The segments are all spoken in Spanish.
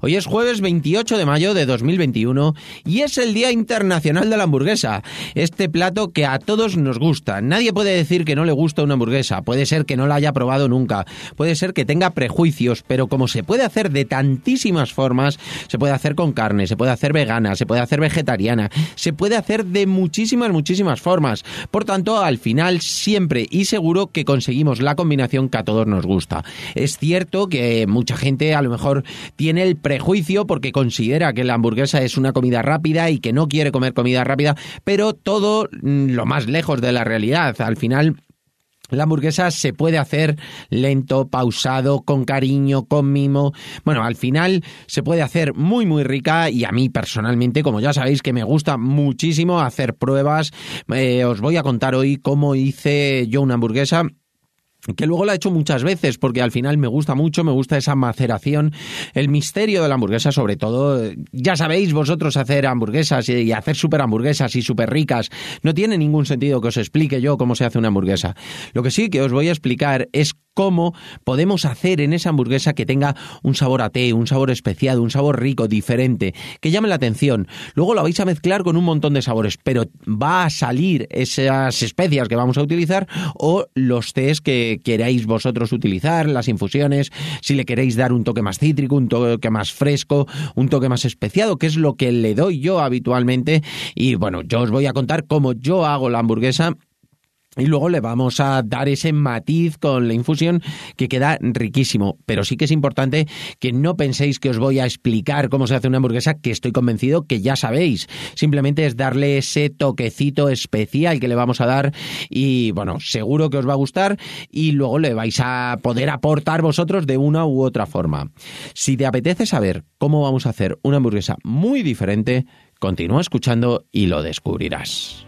Hoy es jueves 28 de mayo de 2021 y es el Día Internacional de la Hamburguesa. Este plato que a todos nos gusta. Nadie puede decir que no le gusta una hamburguesa. Puede ser que no la haya probado nunca. Puede ser que tenga prejuicios, pero como se puede hacer de tantísimas formas, se puede hacer con carne, se puede hacer vegana, se puede hacer vegetariana, se puede hacer de muchísimas, muchísimas formas. Por tanto, al final siempre y seguro que conseguimos la combinación que a todos nos gusta. Es cierto que mucha gente a lo mejor tiene el prejuicio porque considera que la hamburguesa es una comida rápida y que no quiere comer comida rápida, pero todo mm, lo más lejos de la realidad. Al final la hamburguesa se puede hacer lento, pausado, con cariño, con mimo. Bueno, al final se puede hacer muy muy rica y a mí personalmente, como ya sabéis que me gusta muchísimo hacer pruebas, eh, os voy a contar hoy cómo hice yo una hamburguesa que luego la he hecho muchas veces porque al final me gusta mucho, me gusta esa maceración, el misterio de la hamburguesa sobre todo, ya sabéis vosotros hacer hamburguesas y hacer súper hamburguesas y súper ricas, no tiene ningún sentido que os explique yo cómo se hace una hamburguesa. Lo que sí que os voy a explicar es cómo podemos hacer en esa hamburguesa que tenga un sabor a té, un sabor especiado, un sabor rico, diferente, que llame la atención. Luego lo vais a mezclar con un montón de sabores, pero va a salir esas especias que vamos a utilizar o los tés que queráis vosotros utilizar, las infusiones, si le queréis dar un toque más cítrico, un toque más fresco, un toque más especiado, que es lo que le doy yo habitualmente. Y bueno, yo os voy a contar cómo yo hago la hamburguesa y luego le vamos a dar ese matiz con la infusión que queda riquísimo. Pero sí que es importante que no penséis que os voy a explicar cómo se hace una hamburguesa, que estoy convencido que ya sabéis. Simplemente es darle ese toquecito especial que le vamos a dar y bueno, seguro que os va a gustar y luego le vais a poder aportar vosotros de una u otra forma. Si te apetece saber cómo vamos a hacer una hamburguesa muy diferente, continúa escuchando y lo descubrirás.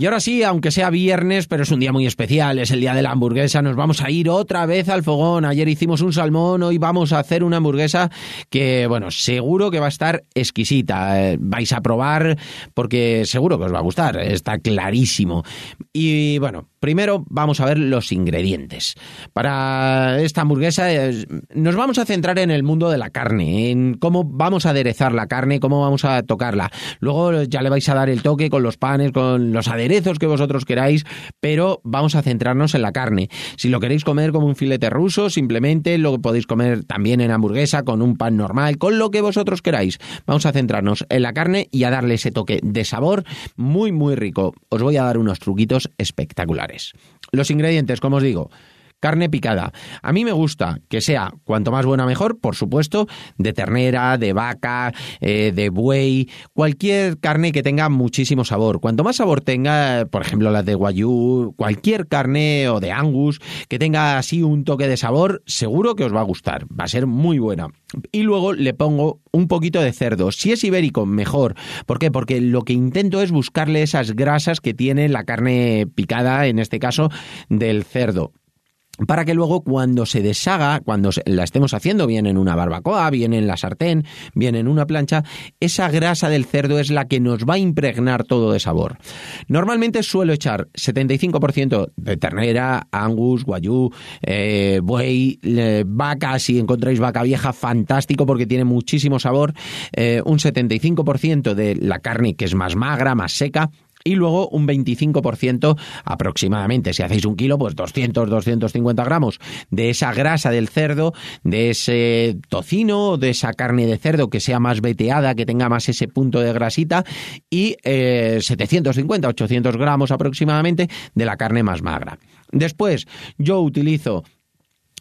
Y ahora sí, aunque sea viernes, pero es un día muy especial, es el día de la hamburguesa, nos vamos a ir otra vez al fogón. Ayer hicimos un salmón, hoy vamos a hacer una hamburguesa que, bueno, seguro que va a estar exquisita. Eh, vais a probar porque seguro que os va a gustar, está clarísimo. Y bueno, primero vamos a ver los ingredientes. Para esta hamburguesa eh, nos vamos a centrar en el mundo de la carne, en cómo vamos a aderezar la carne, cómo vamos a tocarla. Luego ya le vais a dar el toque con los panes, con los aderezos que vosotros queráis, pero vamos a centrarnos en la carne. Si lo queréis comer como un filete ruso, simplemente lo podéis comer también en hamburguesa, con un pan normal, con lo que vosotros queráis. Vamos a centrarnos en la carne y a darle ese toque de sabor muy, muy rico. Os voy a dar unos truquitos espectaculares. Los ingredientes, como os digo, carne picada. A mí me gusta que sea cuanto más buena mejor, por supuesto, de ternera, de vaca, eh, de buey, cualquier carne que tenga muchísimo sabor. Cuanto más sabor tenga, por ejemplo, la de guayú, cualquier carne o de angus que tenga así un toque de sabor, seguro que os va a gustar. Va a ser muy buena. Y luego le pongo un poquito de cerdo. Si es ibérico, mejor. ¿Por qué? Porque lo que intento es buscarle esas grasas que tiene la carne picada, en este caso, del cerdo para que luego cuando se deshaga, cuando la estemos haciendo bien en una barbacoa, bien en la sartén, bien en una plancha, esa grasa del cerdo es la que nos va a impregnar todo de sabor. Normalmente suelo echar 75% de ternera, angus, guayú, eh, buey, vaca, si encontráis vaca vieja, fantástico porque tiene muchísimo sabor, eh, un 75% de la carne que es más magra, más seca, y luego un 25% aproximadamente, si hacéis un kilo, pues 200, 250 gramos de esa grasa del cerdo, de ese tocino, de esa carne de cerdo que sea más veteada, que tenga más ese punto de grasita y 750, eh, 800 gramos aproximadamente de la carne más magra. Después yo utilizo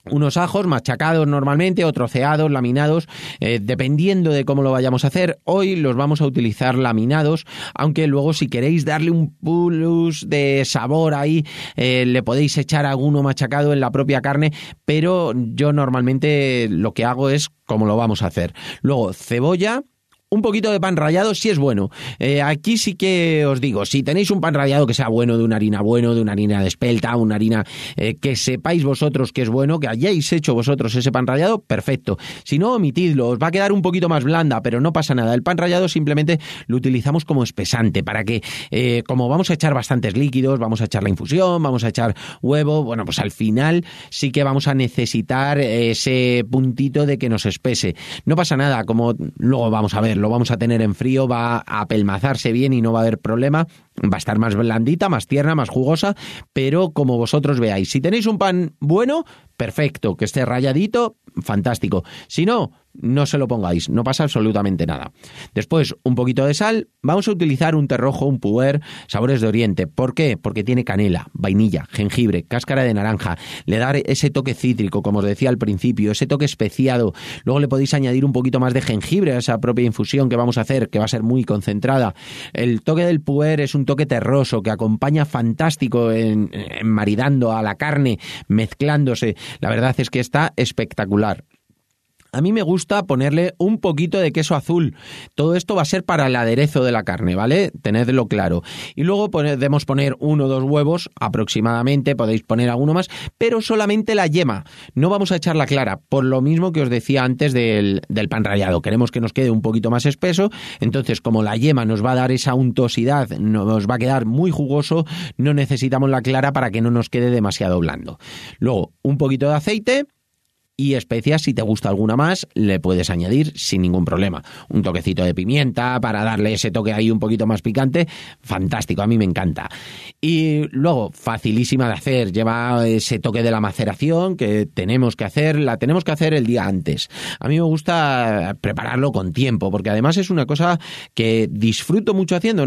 unos ajos machacados normalmente o troceados, laminados, eh, dependiendo de cómo lo vayamos a hacer. Hoy los vamos a utilizar laminados, aunque luego si queréis darle un plus de sabor ahí, eh, le podéis echar alguno machacado en la propia carne, pero yo normalmente lo que hago es como lo vamos a hacer. Luego cebolla, un poquito de pan rallado sí es bueno. Eh, aquí sí que os digo, si tenéis un pan rallado que sea bueno, de una harina bueno, de una harina de espelta, una harina eh, que sepáis vosotros que es bueno, que hayáis hecho vosotros ese pan rallado, perfecto. Si no, omitidlo, os va a quedar un poquito más blanda, pero no pasa nada. El pan rallado simplemente lo utilizamos como espesante para que, eh, como vamos a echar bastantes líquidos, vamos a echar la infusión, vamos a echar huevo, bueno, pues al final sí que vamos a necesitar ese puntito de que nos espese. No pasa nada, como luego vamos a ver lo vamos a tener en frío, va a apelmazarse bien y no va a haber problema, va a estar más blandita, más tierna, más jugosa, pero como vosotros veáis, si tenéis un pan bueno, perfecto, que esté rayadito, fantástico. Si no, no se lo pongáis, no pasa absolutamente nada. Después, un poquito de sal, vamos a utilizar un terrojo, un puer, sabores de oriente. ¿Por qué? Porque tiene canela, vainilla, jengibre, cáscara de naranja, le da ese toque cítrico, como os decía al principio, ese toque especiado. Luego le podéis añadir un poquito más de jengibre a esa propia infusión que vamos a hacer, que va a ser muy concentrada. El toque del puer es un toque terroso que acompaña fantástico en maridando a la carne, mezclándose. La verdad es que está espectacular. A mí me gusta ponerle un poquito de queso azul. Todo esto va a ser para el aderezo de la carne, ¿vale? Tenedlo claro. Y luego podemos poner uno o dos huevos aproximadamente, podéis poner alguno más, pero solamente la yema. No vamos a echar la clara, por lo mismo que os decía antes del, del pan rallado. Queremos que nos quede un poquito más espeso, entonces como la yema nos va a dar esa untosidad, nos va a quedar muy jugoso, no necesitamos la clara para que no nos quede demasiado blando. Luego, un poquito de aceite y especias, si te gusta alguna más, le puedes añadir sin ningún problema. Un toquecito de pimienta para darle ese toque ahí un poquito más picante, fantástico, a mí me encanta. Y luego, facilísima de hacer, lleva ese toque de la maceración que tenemos que hacer, la tenemos que hacer el día antes. A mí me gusta prepararlo con tiempo, porque además es una cosa que disfruto mucho haciendo.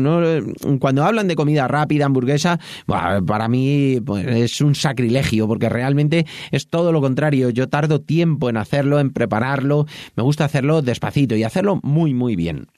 Cuando hablan de comida rápida, hamburguesa, para mí pues, es un sacrilegio, porque realmente es todo lo contrario. Yo tardo tiempo en hacerlo, en prepararlo. Me gusta hacerlo despacito y hacerlo muy, muy bien.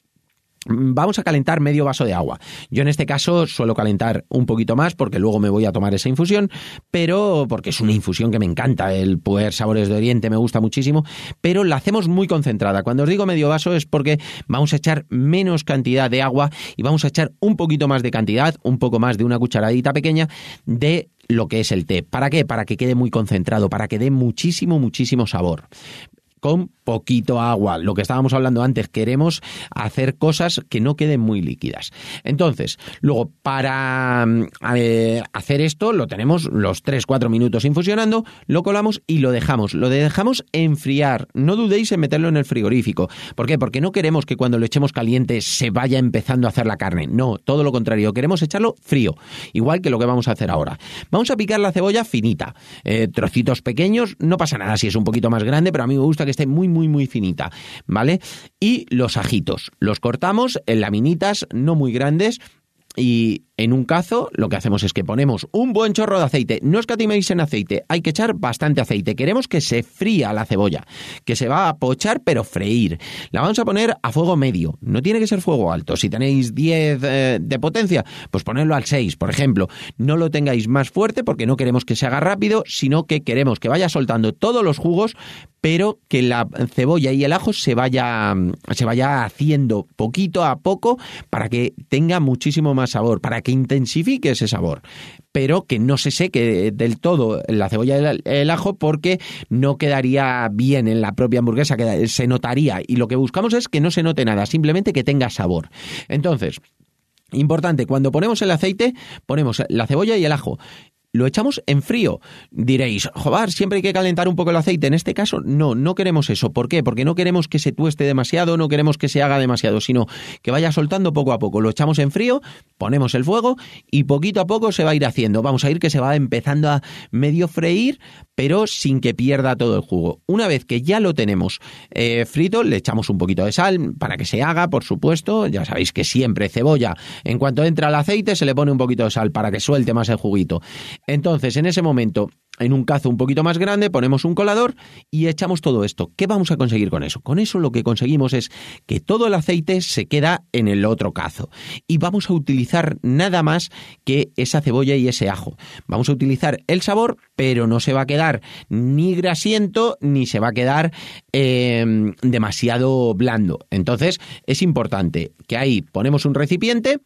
Vamos a calentar medio vaso de agua. Yo en este caso suelo calentar un poquito más porque luego me voy a tomar esa infusión, pero porque es una infusión que me encanta, el poder sabores de Oriente me gusta muchísimo, pero la hacemos muy concentrada. Cuando os digo medio vaso es porque vamos a echar menos cantidad de agua y vamos a echar un poquito más de cantidad, un poco más de una cucharadita pequeña de lo que es el té. ¿Para qué? Para que quede muy concentrado, para que dé muchísimo, muchísimo sabor con poquito agua. Lo que estábamos hablando antes, queremos hacer cosas que no queden muy líquidas. Entonces, luego, para mm, eh, hacer esto, lo tenemos los 3-4 minutos infusionando, lo colamos y lo dejamos. Lo dejamos enfriar. No dudéis en meterlo en el frigorífico. ¿Por qué? Porque no queremos que cuando lo echemos caliente se vaya empezando a hacer la carne. No, todo lo contrario. Queremos echarlo frío. Igual que lo que vamos a hacer ahora. Vamos a picar la cebolla finita. Eh, trocitos pequeños, no pasa nada si es un poquito más grande, pero a mí me gusta que esté muy, muy, muy finita, ¿vale? Y los ajitos, los cortamos en laminitas no muy grandes y en un cazo lo que hacemos es que ponemos un buen chorro de aceite. No escatiméis en aceite, hay que echar bastante aceite. Queremos que se fría la cebolla, que se va a pochar pero freír. La vamos a poner a fuego medio. No tiene que ser fuego alto. Si tenéis 10 eh, de potencia, pues ponedlo al 6, por ejemplo. No lo tengáis más fuerte porque no queremos que se haga rápido, sino que queremos que vaya soltando todos los jugos, pero que la cebolla y el ajo se vaya, se vaya haciendo poquito a poco para que tenga muchísimo más sabor, para que intensifique ese sabor, pero que no se seque del todo la cebolla y el ajo porque no quedaría bien en la propia hamburguesa, que se notaría. Y lo que buscamos es que no se note nada, simplemente que tenga sabor. Entonces, Importante, cuando ponemos el aceite, ponemos la cebolla y el ajo lo echamos en frío. Diréis, joder, siempre hay que calentar un poco el aceite. En este caso, no, no queremos eso. ¿Por qué? Porque no queremos que se tueste demasiado, no queremos que se haga demasiado, sino que vaya soltando poco a poco. Lo echamos en frío, ponemos el fuego y poquito a poco se va a ir haciendo. Vamos a ir que se va empezando a medio freír, pero sin que pierda todo el jugo. Una vez que ya lo tenemos eh, frito, le echamos un poquito de sal para que se haga, por supuesto. Ya sabéis que siempre cebolla, en cuanto entra el aceite, se le pone un poquito de sal para que suelte más el juguito. Entonces, en ese momento, en un cazo un poquito más grande, ponemos un colador y echamos todo esto. ¿Qué vamos a conseguir con eso? Con eso lo que conseguimos es que todo el aceite se queda en el otro cazo. Y vamos a utilizar nada más que esa cebolla y ese ajo. Vamos a utilizar el sabor, pero no se va a quedar ni grasiento ni se va a quedar em, demasiado blando. Entonces es importante que ahí ponemos un recipiente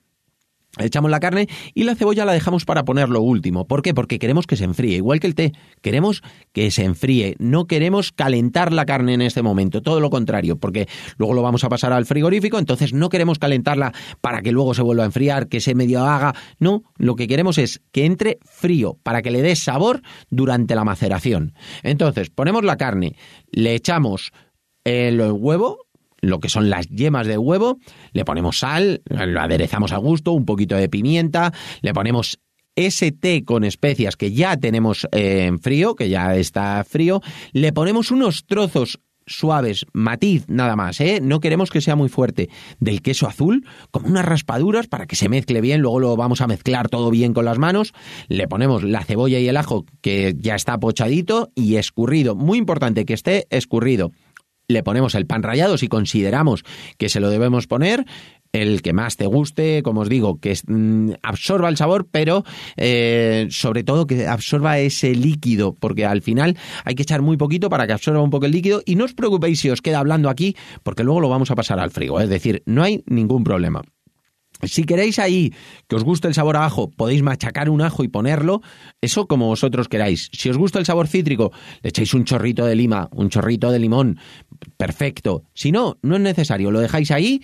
Echamos la carne y la cebolla la dejamos para ponerlo último. ¿Por qué? Porque queremos que se enfríe, igual que el té. Queremos que se enfríe. No queremos calentar la carne en este momento. Todo lo contrario, porque luego lo vamos a pasar al frigorífico, entonces no queremos calentarla para que luego se vuelva a enfriar, que se medio haga. No, lo que queremos es que entre frío para que le dé sabor durante la maceración. Entonces, ponemos la carne, le echamos el huevo, lo que son las yemas de huevo, le ponemos sal, lo aderezamos a gusto, un poquito de pimienta, le ponemos ese té con especias que ya tenemos eh, en frío, que ya está frío, le ponemos unos trozos suaves, matiz nada más, ¿eh? no queremos que sea muy fuerte, del queso azul, como unas raspaduras para que se mezcle bien, luego lo vamos a mezclar todo bien con las manos, le ponemos la cebolla y el ajo que ya está pochadito y escurrido, muy importante que esté escurrido le ponemos el pan rallado si consideramos que se lo debemos poner, el que más te guste, como os digo, que mm, absorba el sabor, pero eh, sobre todo que absorba ese líquido, porque al final hay que echar muy poquito para que absorba un poco el líquido y no os preocupéis si os queda hablando aquí, porque luego lo vamos a pasar al frigo, es decir, no hay ningún problema. Si queréis ahí que os guste el sabor ajo, podéis machacar un ajo y ponerlo, eso como vosotros queráis. Si os gusta el sabor cítrico, le echáis un chorrito de lima, un chorrito de limón, perfecto. Si no, no es necesario, lo dejáis ahí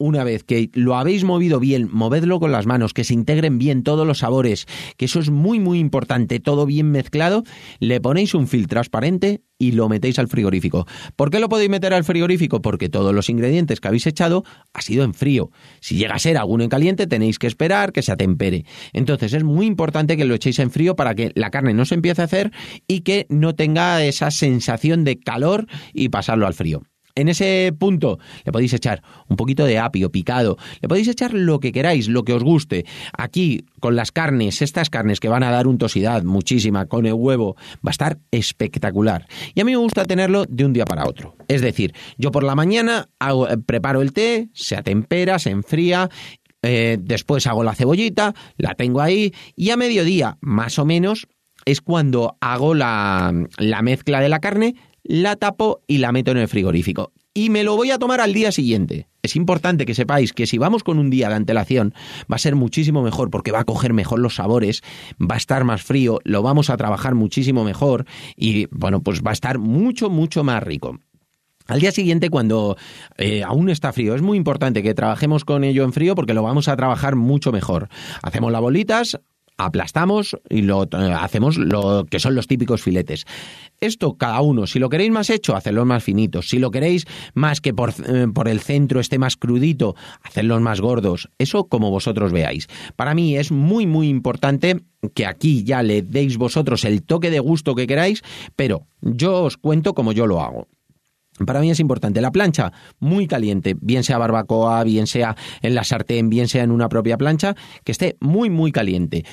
una vez que lo habéis movido bien, movedlo con las manos, que se integren bien todos los sabores, que eso es muy muy importante, todo bien mezclado, le ponéis un film transparente y lo metéis al frigorífico. ¿Por qué lo podéis meter al frigorífico? Porque todos los ingredientes que habéis echado ha sido en frío. Si llega a ser alguno en caliente, tenéis que esperar que se atempere. Entonces es muy importante que lo echéis en frío para que la carne no se empiece a hacer y que no tenga esa sensación de calor y pasarlo al frío. En ese punto le podéis echar un poquito de apio picado, le podéis echar lo que queráis, lo que os guste. Aquí, con las carnes, estas carnes que van a dar untosidad muchísima, con el huevo, va a estar espectacular. Y a mí me gusta tenerlo de un día para otro. Es decir, yo por la mañana eh, preparo el té, se atempera, se enfría eh, después hago la cebollita, la tengo ahí y a mediodía, más o menos, es cuando hago la, la mezcla de la carne, la tapo y la meto en el frigorífico. Y me lo voy a tomar al día siguiente. Es importante que sepáis que si vamos con un día de antelación va a ser muchísimo mejor porque va a coger mejor los sabores, va a estar más frío, lo vamos a trabajar muchísimo mejor y bueno, pues va a estar mucho, mucho más rico. Al día siguiente, cuando eh, aún está frío, es muy importante que trabajemos con ello en frío porque lo vamos a trabajar mucho mejor. Hacemos las bolitas, aplastamos y lo eh, hacemos lo que son los típicos filetes. Esto cada uno, si lo queréis más hecho, hacedlos más finitos. Si lo queréis más que por, eh, por, el centro esté más crudito, hacedlos más gordos. Eso como vosotros veáis. Para mí es muy muy importante que aquí ya le deis vosotros el toque de gusto que queráis, pero yo os cuento como yo lo hago. Para mí es importante la plancha muy caliente, bien sea barbacoa, bien sea en la sartén, bien sea en una propia plancha, que esté muy muy caliente.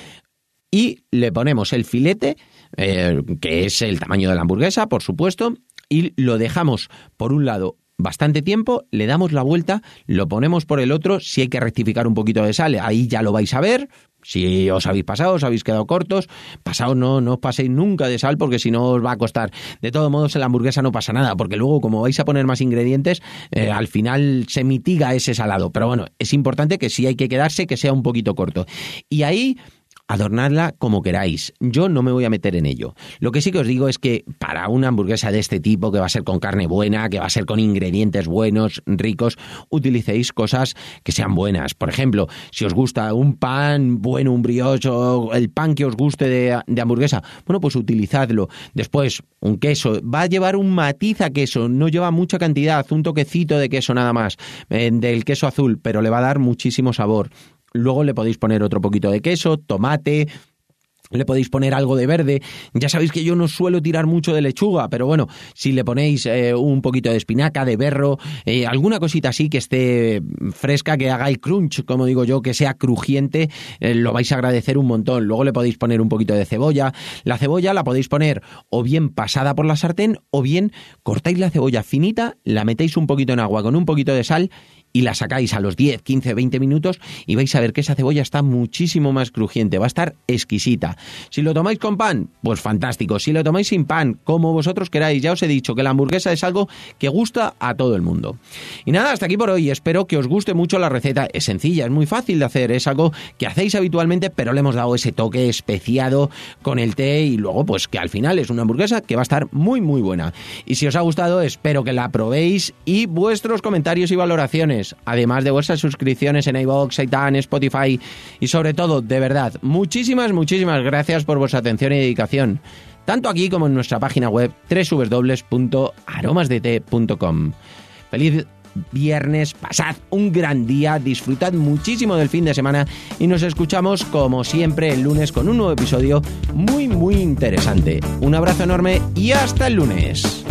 Y le ponemos el filete, eh, que es el tamaño de la hamburguesa, por supuesto, y lo dejamos por un lado bastante tiempo, le damos la vuelta, lo ponemos por el otro, si hay que rectificar un poquito de sal, ahí ya lo vais a ver, si os habéis pasado, os habéis quedado cortos, pasado no, no os paséis nunca de sal porque si no os va a costar. De todos modos, en la hamburguesa no pasa nada, porque luego como vais a poner más ingredientes, eh, al final se mitiga ese salado. Pero bueno, es importante que si hay que quedarse, que sea un poquito corto. Y ahí adornadla como queráis. Yo no me voy a meter en ello. Lo que sí que os digo es que para una hamburguesa de este tipo, que va a ser con carne buena, que va a ser con ingredientes buenos, ricos, utilicéis cosas que sean buenas. Por ejemplo, si os gusta un pan bueno, un el pan que os guste de, de hamburguesa, bueno, pues utilizadlo. Después, un queso. Va a llevar un matiz a queso, no lleva mucha cantidad, un toquecito de queso nada más, eh, del queso azul, pero le va a dar muchísimo sabor. Luego le podéis poner otro poquito de queso, tomate, le podéis poner algo de verde. Ya sabéis que yo no suelo tirar mucho de lechuga, pero bueno, si le ponéis eh, un poquito de espinaca, de berro, eh, alguna cosita así que esté fresca, que haga el crunch, como digo yo, que sea crujiente, eh, lo vais a agradecer un montón. Luego le podéis poner un poquito de cebolla. La cebolla la podéis poner o bien pasada por la sartén o bien cortáis la cebolla finita, la metéis un poquito en agua con un poquito de sal y la sacáis a los 10, 15, 20 minutos y vais a ver que esa cebolla está muchísimo más crujiente, va a estar exquisita. Si lo tomáis con pan, pues fantástico. Si lo tomáis sin pan, como vosotros queráis, ya os he dicho que la hamburguesa es algo que gusta a todo el mundo. Y nada, hasta aquí por hoy. Espero que os guste mucho la receta. Es sencilla, es muy fácil de hacer, es algo que hacéis habitualmente, pero le hemos dado ese toque especiado con el té y luego pues que al final es una hamburguesa que va a estar muy muy buena. Y si os ha gustado, espero que la probéis y vuestros comentarios y valoraciones además de vuestras suscripciones en iVoox, iTunes, Spotify y sobre todo, de verdad, muchísimas, muchísimas gracias por vuestra atención y dedicación, tanto aquí como en nuestra página web www.aromasdt.com. Feliz viernes, pasad un gran día, disfrutad muchísimo del fin de semana y nos escuchamos como siempre el lunes con un nuevo episodio muy muy interesante. Un abrazo enorme y hasta el lunes.